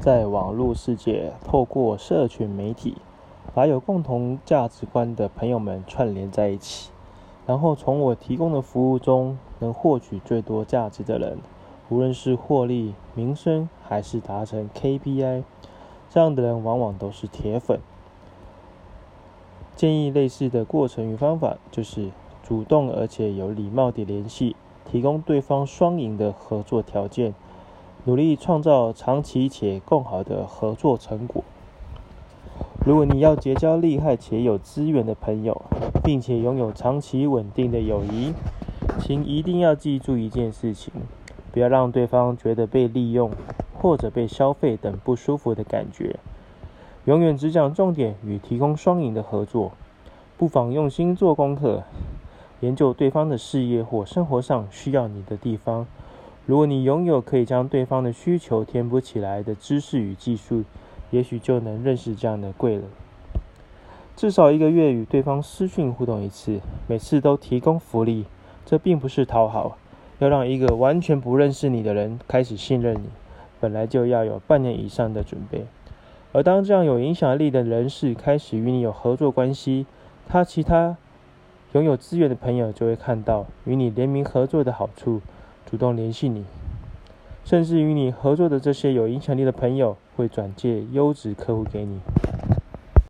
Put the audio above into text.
在网络世界，透过社群媒体，把有共同价值观的朋友们串联在一起，然后从我提供的服务中能获取最多价值的人，无论是获利、名声，还是达成 KPI，这样的人往往都是铁粉。建议类似的过程与方法，就是主动而且有礼貌地联系，提供对方双赢的合作条件。努力创造长期且更好的合作成果。如果你要结交厉害且有资源的朋友，并且拥有长期稳定的友谊，请一定要记住一件事情：不要让对方觉得被利用或者被消费等不舒服的感觉。永远只讲重点与提供双赢的合作。不妨用心做功课，研究对方的事业或生活上需要你的地方。如果你拥有可以将对方的需求填补起来的知识与技术，也许就能认识这样的贵人。至少一个月与对方私讯互动一次，每次都提供福利。这并不是讨好，要让一个完全不认识你的人开始信任你，本来就要有半年以上的准备。而当这样有影响力的人士开始与你有合作关系，他其他拥有资源的朋友就会看到与你联名合作的好处。主动联系你，甚至与你合作的这些有影响力的朋友会转介优质客户给你。